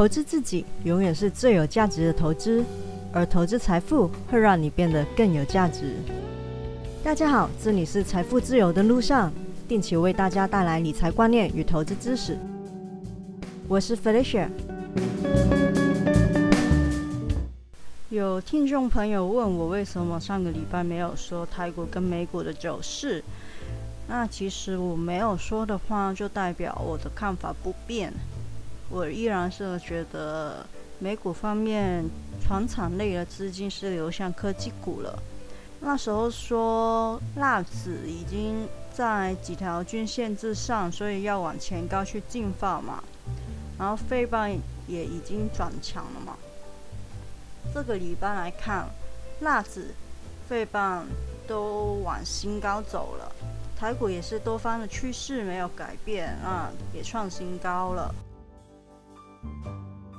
投资自己永远是最有价值的投资，而投资财富会让你变得更有价值。大家好，这里是财富自由的路上，定期为大家带来理财观念与投资知识。我是 Felicia。有听众朋友问我，为什么上个礼拜没有说泰国跟美股的走势？那其实我没有说的话，就代表我的看法不变。我依然是觉得美股方面，船产类的资金是流向科技股了。那时候说辣子已经在几条均线之上，所以要往前高去进发嘛。然后费棒也已经转强了嘛。这个礼拜来看，辣子、费棒都往新高走了。台股也是多方的趋势没有改变啊，也创新高了。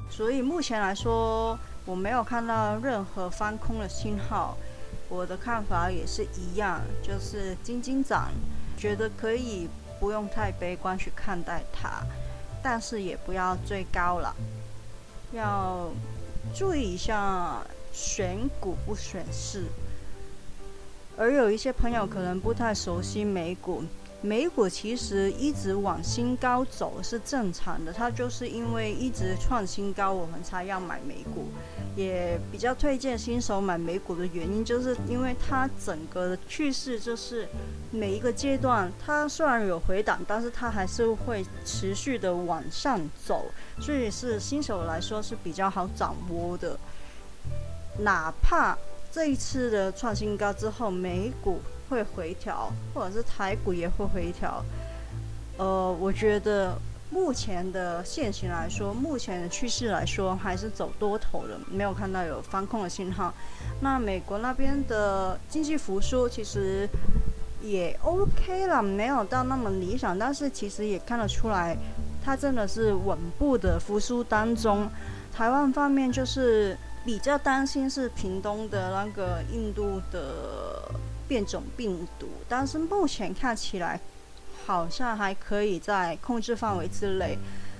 所以目前来说，我没有看到任何翻空的信号。我的看法也是一样，就是金金涨，觉得可以不用太悲观去看待它，但是也不要追高了，要注意一下选股不选市。而有一些朋友可能不太熟悉美股，美股其实一直往新高走是正常的，它就是因为一直创新高，我们才要买美股。也比较推荐新手买美股的原因，就是因为它整个的趋势就是每一个阶段，它虽然有回档，但是它还是会持续的往上走，所以是新手来说是比较好掌握的，哪怕。这一次的创新高之后，美股会回调，或者是台股也会回调。呃，我觉得目前的现形来说，目前的趋势来说，还是走多头的，没有看到有翻空的信号。那美国那边的经济复苏其实也 OK 了，没有到那么理想，但是其实也看得出来，它真的是稳步的复苏当中。台湾方面就是。比较担心是屏东的那个印度的变种病毒，但是目前看起来好像还可以在控制范围之内，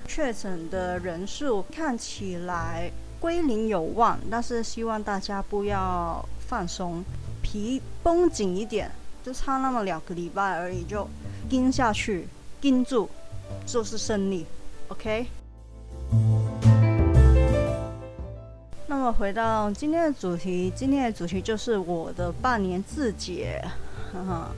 确诊的人数看起来归零有望，但是希望大家不要放松，皮绷紧一点，就差那么两个礼拜而已，就盯下去，盯住就是胜利，OK。么回到今天的主题，今天的主题就是我的半年自解，哈哈。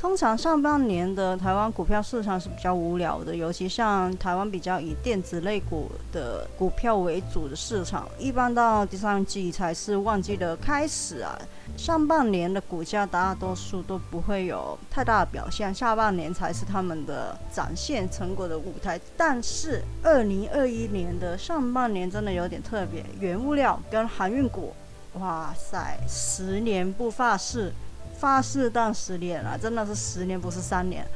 通常上半年的台湾股票市场是比较无聊的，尤其像台湾比较以电子类股的股票为主的市场，一般到第三季才是旺季的开始啊。上半年的股价大多数都不会有太大的表现，下半年才是他们的展现成果的舞台。但是二零二一年的上半年真的有点特别，原物料跟航运股，哇塞，十年不发誓。发誓当十年了，真的是十年不是三年。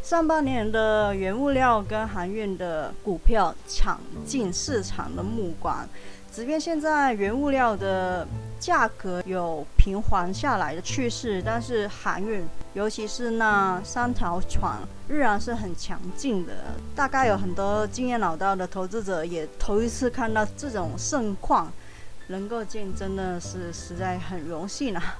上半年的原物料跟航运的股票抢进市场的目光，即便现在原物料的价格有平缓下来的趋势，但是航运，尤其是那三条船，仍然是很强劲的。大概有很多经验老道的投资者也头一次看到这种盛况，能够见真的是实在很荣幸啊。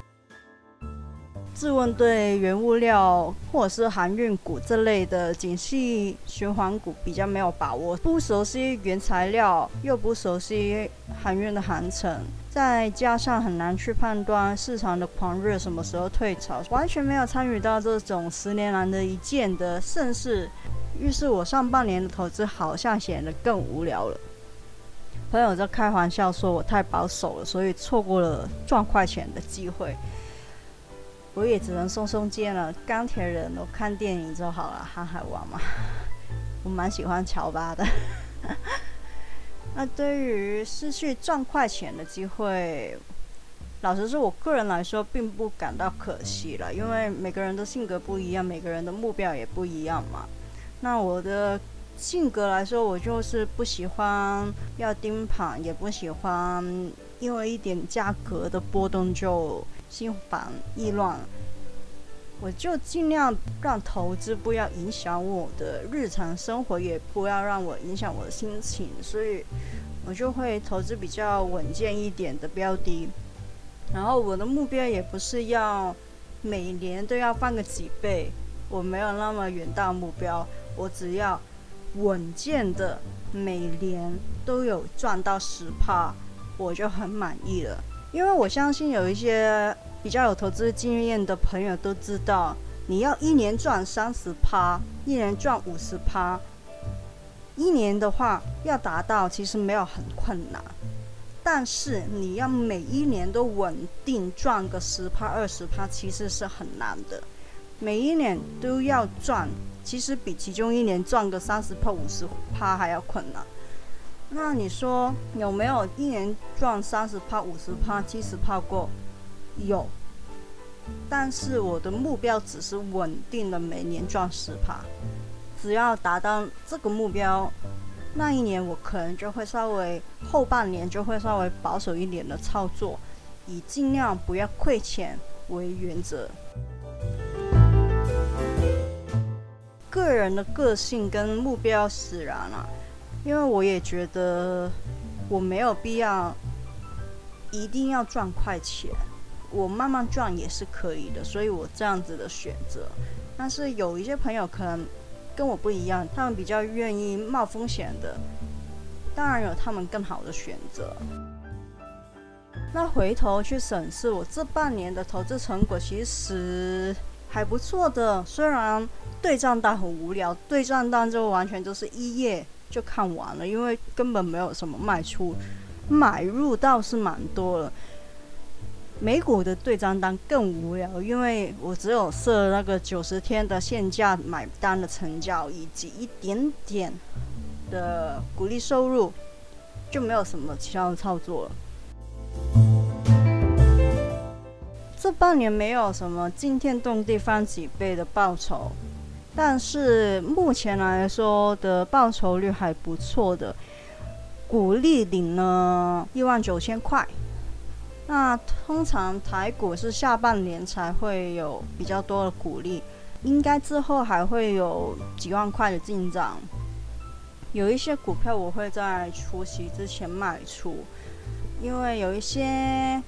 自问对原物料或者是航运股这类的景气循环股比较没有把握，不熟悉原材料，又不熟悉航运的航程，再加上很难去判断市场的狂热什么时候退潮，完全没有参与到这种十年难得一见的盛世，于是我上半年的投资好像显得更无聊了。朋友在开玩笑说我太保守了，所以错过了赚快钱的机会。我也只能松松肩了。钢铁人，我看电影就好了，航海王嘛，我蛮喜欢乔巴的。那对于失去赚快钱的机会，老实说，我个人来说并不感到可惜了，因为每个人的性格不一样，每个人的目标也不一样嘛。那我的性格来说，我就是不喜欢要盯盘，也不喜欢因为一点价格的波动就。心烦意乱，我就尽量让投资不要影响我的日常生活，也不要让我影响我的心情，所以我就会投资比较稳健一点的标的。然后我的目标也不是要每年都要翻个几倍，我没有那么远大目标，我只要稳健的每年都有赚到十趴，我就很满意了。因为我相信有一些。比较有投资经验的朋友都知道，你要一年赚三十趴，一年赚五十趴，一年的话要达到其实没有很困难，但是你要每一年都稳定赚个十趴二十趴，其实是很难的。每一年都要赚，其实比其中一年赚个三十趴五十趴还要困难。那你说有没有一年赚三十趴五十趴七十趴过？有，但是我的目标只是稳定的每年赚十趴，只要达到这个目标，那一年我可能就会稍微后半年就会稍微保守一点的操作，以尽量不要亏钱为原则。个人的个性跟目标使然啊，因为我也觉得我没有必要一定要赚快钱。我慢慢赚也是可以的，所以我这样子的选择。但是有一些朋友可能跟我不一样，他们比较愿意冒风险的，当然有他们更好的选择。那回头去审视我这半年的投资成果，其实还不错的。虽然对账单很无聊，对账单就完全就是一页就看完了，因为根本没有什么卖出，买入倒是蛮多了。美股的对账单更无聊，因为我只有设那个九十天的限价买单的成交，以及一点点的股利收入，就没有什么其他的操作了。这半年没有什么惊天动地翻几倍的报酬，但是目前来说的报酬率还不错的，股利领了一万九千块。那通常台股是下半年才会有比较多的股利，应该之后还会有几万块的进账。有一些股票我会在除夕之前卖出，因为有一些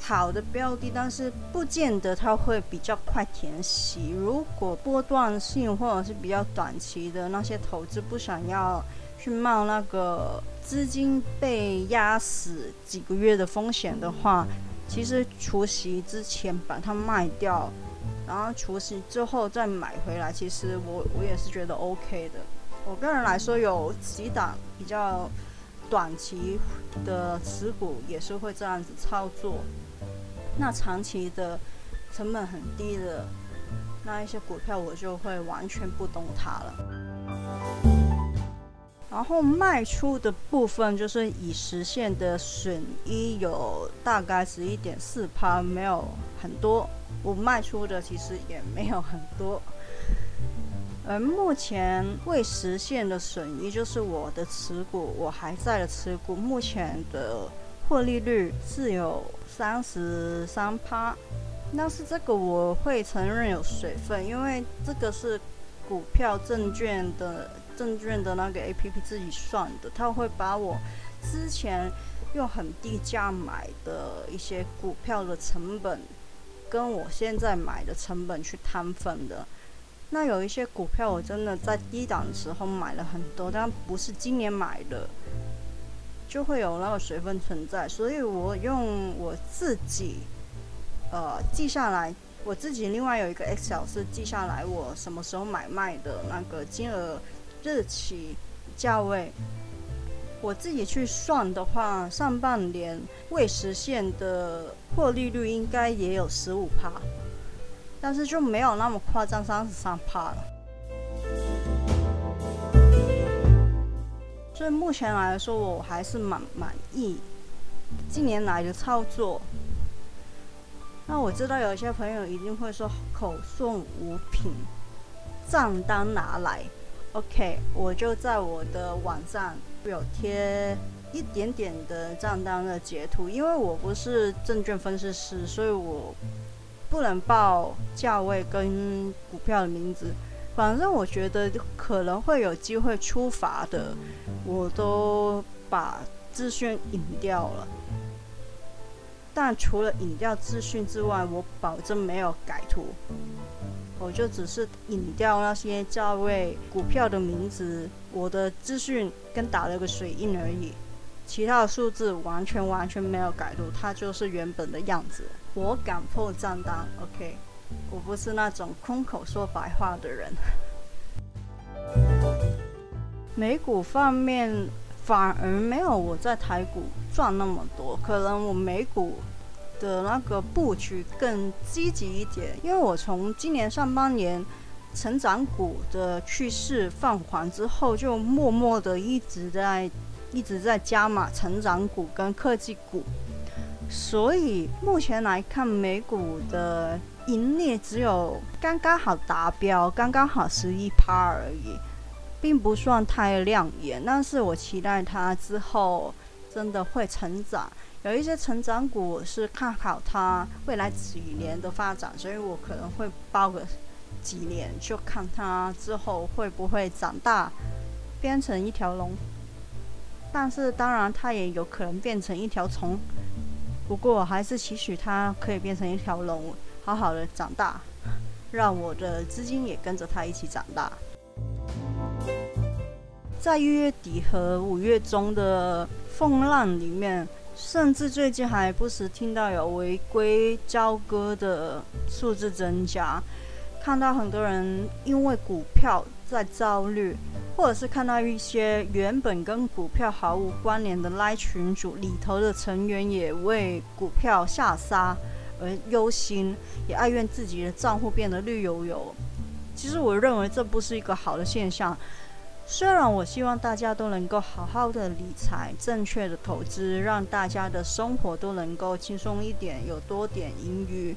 好的标的，但是不见得它会比较快填息。如果波段性或者是比较短期的那些投资不想要去冒那个。资金被压死几个月的风险的话，其实除息之前把它卖掉，然后除息之后再买回来，其实我我也是觉得 OK 的。我个人来说，有几档比较短期的持股也是会这样子操作。那长期的成本很低的那一些股票，我就会完全不动它了。然后卖出的部分就是已实现的损益有大概十一点四趴，没有很多。我卖出的其实也没有很多。而目前未实现的损益就是我的持股，我还在的持股，目前的获利率是有三十三趴。但是这个我会承认有水分，因为这个是股票证券的。证券的那个 A P P 自己算的，他会把我之前用很低价买的一些股票的成本，跟我现在买的成本去摊分的。那有一些股票我真的在低档的时候买了很多，但不是今年买的，就会有那个水分存在。所以我用我自己呃记下来，我自己另外有一个 Excel 是记下来我什么时候买卖的那个金额。日期、价位，我自己去算的话，上半年未实现的获利率应该也有十五趴，但是就没有那么夸张，三十三趴了。所以目前来说，我还是蛮满意近年来的操作。那我知道有些朋友一定会说口送无凭，账单拿来。OK，我就在我的网站有贴一点点的账单的截图，因为我不是证券分析师，所以我不能报价位跟股票的名字。反正我觉得可能会有机会出罚的，我都把资讯隐掉了。但除了隐掉资讯之外，我保证没有改图。我就只是隐掉那些价位股票的名字，我的资讯跟打了个水印而已。其他的数字完全完全没有改图，它就是原本的样子。我敢破账单，OK。我不是那种空口说白话的人。美股方面反而没有我在台股赚那么多，可能我美股的那个布局更积极一点，因为我从今年上半年成长股的趋势放缓之后，就默默的一直在一直在加码成长股跟科技股，所以目前来看美股的。盈利只有刚刚好达标，刚刚好十一趴而已，并不算太亮眼。但是我期待它之后真的会成长。有一些成长股是看好它未来几年的发展，所以我可能会包个几年，就看它之后会不会长大，变成一条龙。但是当然，它也有可能变成一条虫。不过还是期许它可以变成一条龙。好好的长大，让我的资金也跟着他一起长大。在一月底和五月中的风浪里面，甚至最近还不时听到有违规交割的数字增加，看到很多人因为股票在焦虑，或者是看到一些原本跟股票毫无关联的拉群组里头的成员也为股票下杀。而忧心，也哀怨自己的账户变得绿油油。其实我认为这不是一个好的现象。虽然我希望大家都能够好好的理财，正确的投资，让大家的生活都能够轻松一点，有多点盈余。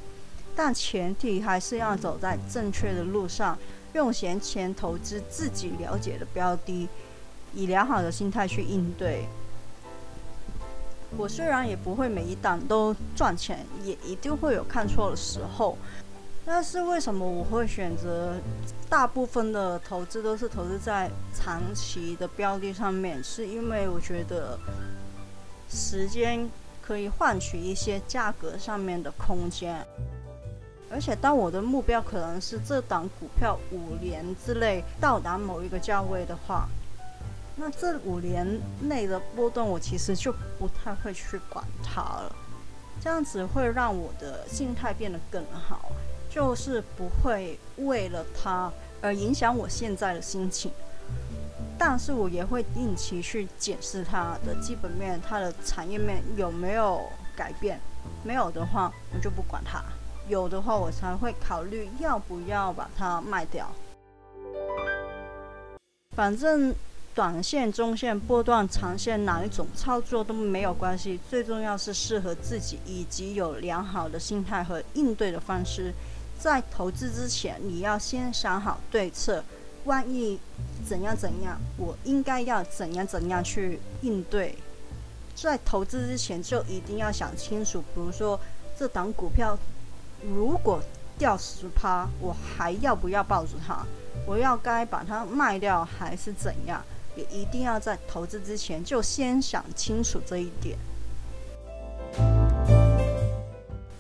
但前提还是要走在正确的路上，用闲钱投资自己了解的标的，以良好的心态去应对。我虽然也不会每一档都赚钱，也一定会有看错的时候。但是为什么我会选择大部分的投资都是投资在长期的标的上面？是因为我觉得时间可以换取一些价格上面的空间。而且当我的目标可能是这档股票五年之内到达某一个价位的话。那这五年内的波动，我其实就不太会去管它了。这样子会让我的心态变得更好，就是不会为了它而影响我现在的心情。但是我也会定期去检视它的基本面、它的产业面有没有改变。没有的话，我就不管它；有的话，我才会考虑要不要把它卖掉。反正。短线、中线、波段、长线，哪一种操作都没有关系，最重要是适合自己，以及有良好的心态和应对的方式。在投资之前，你要先想好对策，万一怎样怎样，我应该要怎样怎样去应对。在投资之前，就一定要想清楚，比如说这档股票如果掉十趴，我还要不要抱住它？我要该把它卖掉，还是怎样？也一定要在投资之前就先想清楚这一点。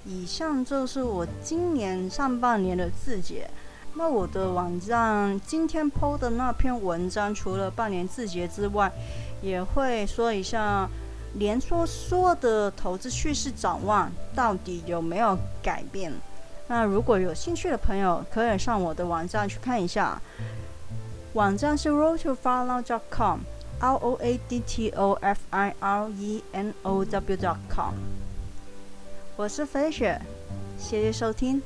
以上就是我今年上半年的自解。那我的网站今天 PO 的那篇文章，除了半年自节之外，也会说一下连说说的投资趋势展望到底有没有改变。那如果有兴趣的朋友，可以上我的网站去看一下。网站是 roadtofirenow.com，r o a d t o f i r e n o w.com。我是飞雪，谢谢收听，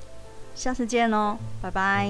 下次见哦，拜拜。